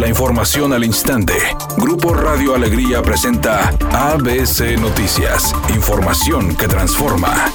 La información al instante. Grupo Radio Alegría presenta ABC Noticias. Información que transforma.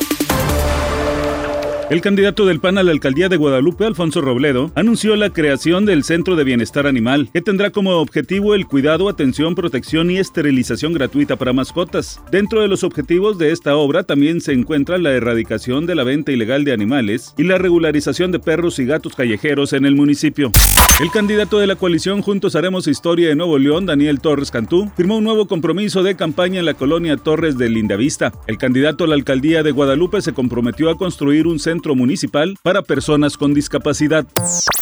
El candidato del PAN a la alcaldía de Guadalupe, Alfonso Robledo, anunció la creación del Centro de Bienestar Animal, que tendrá como objetivo el cuidado, atención, protección y esterilización gratuita para mascotas. Dentro de los objetivos de esta obra también se encuentra la erradicación de la venta ilegal de animales y la regularización de perros y gatos callejeros en el municipio. El candidato de la coalición Juntos Haremos Historia de Nuevo León, Daniel Torres Cantú, firmó un nuevo compromiso de campaña en la colonia Torres de Lindavista. El candidato a la alcaldía de Guadalupe se comprometió a construir un centro municipal para personas con discapacidad.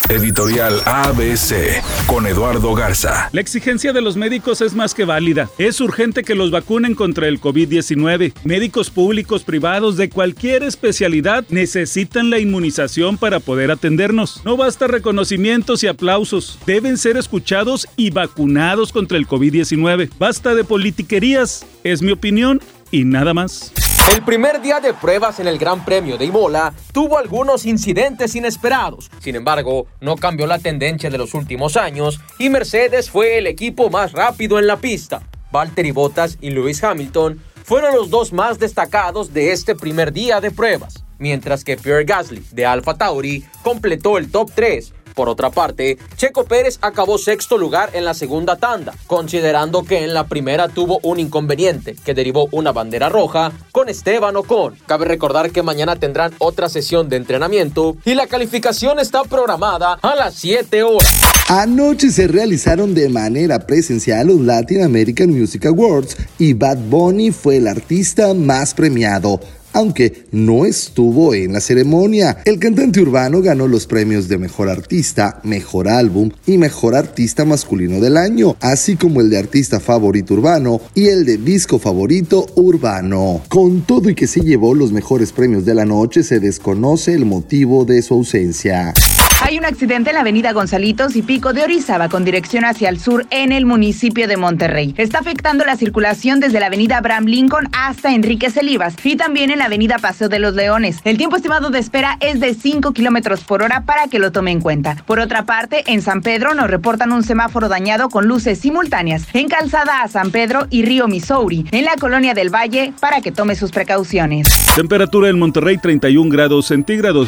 Editorial ABC con Eduardo Garza. La exigencia de los médicos es más que válida. Es urgente que los vacunen contra el COVID-19. Médicos públicos, privados, de cualquier especialidad necesitan la inmunización para poder atendernos. No basta reconocimientos y aplausos. Deben ser escuchados y vacunados contra el COVID-19. Basta de politiquerías. Es mi opinión y nada más. El primer día de pruebas en el Gran Premio de Imola tuvo algunos incidentes inesperados. Sin embargo, no cambió la tendencia de los últimos años y Mercedes fue el equipo más rápido en la pista. Valtteri Bottas y Lewis Hamilton fueron los dos más destacados de este primer día de pruebas, mientras que Pierre Gasly de Alfa Tauri completó el top 3 por otra parte, Checo Pérez acabó sexto lugar en la segunda tanda, considerando que en la primera tuvo un inconveniente que derivó una bandera roja con Esteban Ocon. Cabe recordar que mañana tendrán otra sesión de entrenamiento y la calificación está programada a las 7 horas. Anoche se realizaron de manera presencial los Latin American Music Awards y Bad Bunny fue el artista más premiado aunque no estuvo en la ceremonia. El cantante urbano ganó los premios de Mejor Artista, Mejor Álbum y Mejor Artista Masculino del Año, así como el de Artista Favorito Urbano y el de Disco Favorito Urbano. Con todo y que se llevó los mejores premios de la noche, se desconoce el motivo de su ausencia. Hay un accidente en la avenida Gonzalitos y Pico de Orizaba con dirección hacia el sur en el municipio de Monterrey. Está afectando la circulación desde la avenida Abraham Lincoln hasta Enrique Celivas y también en la avenida Paseo de los Leones. El tiempo estimado de espera es de 5 kilómetros por hora para que lo tome en cuenta. Por otra parte, en San Pedro nos reportan un semáforo dañado con luces simultáneas en Calzada a San Pedro y Río Missouri, en la colonia del Valle, para que tome sus precauciones. Temperatura en Monterrey 31 grados centígrados.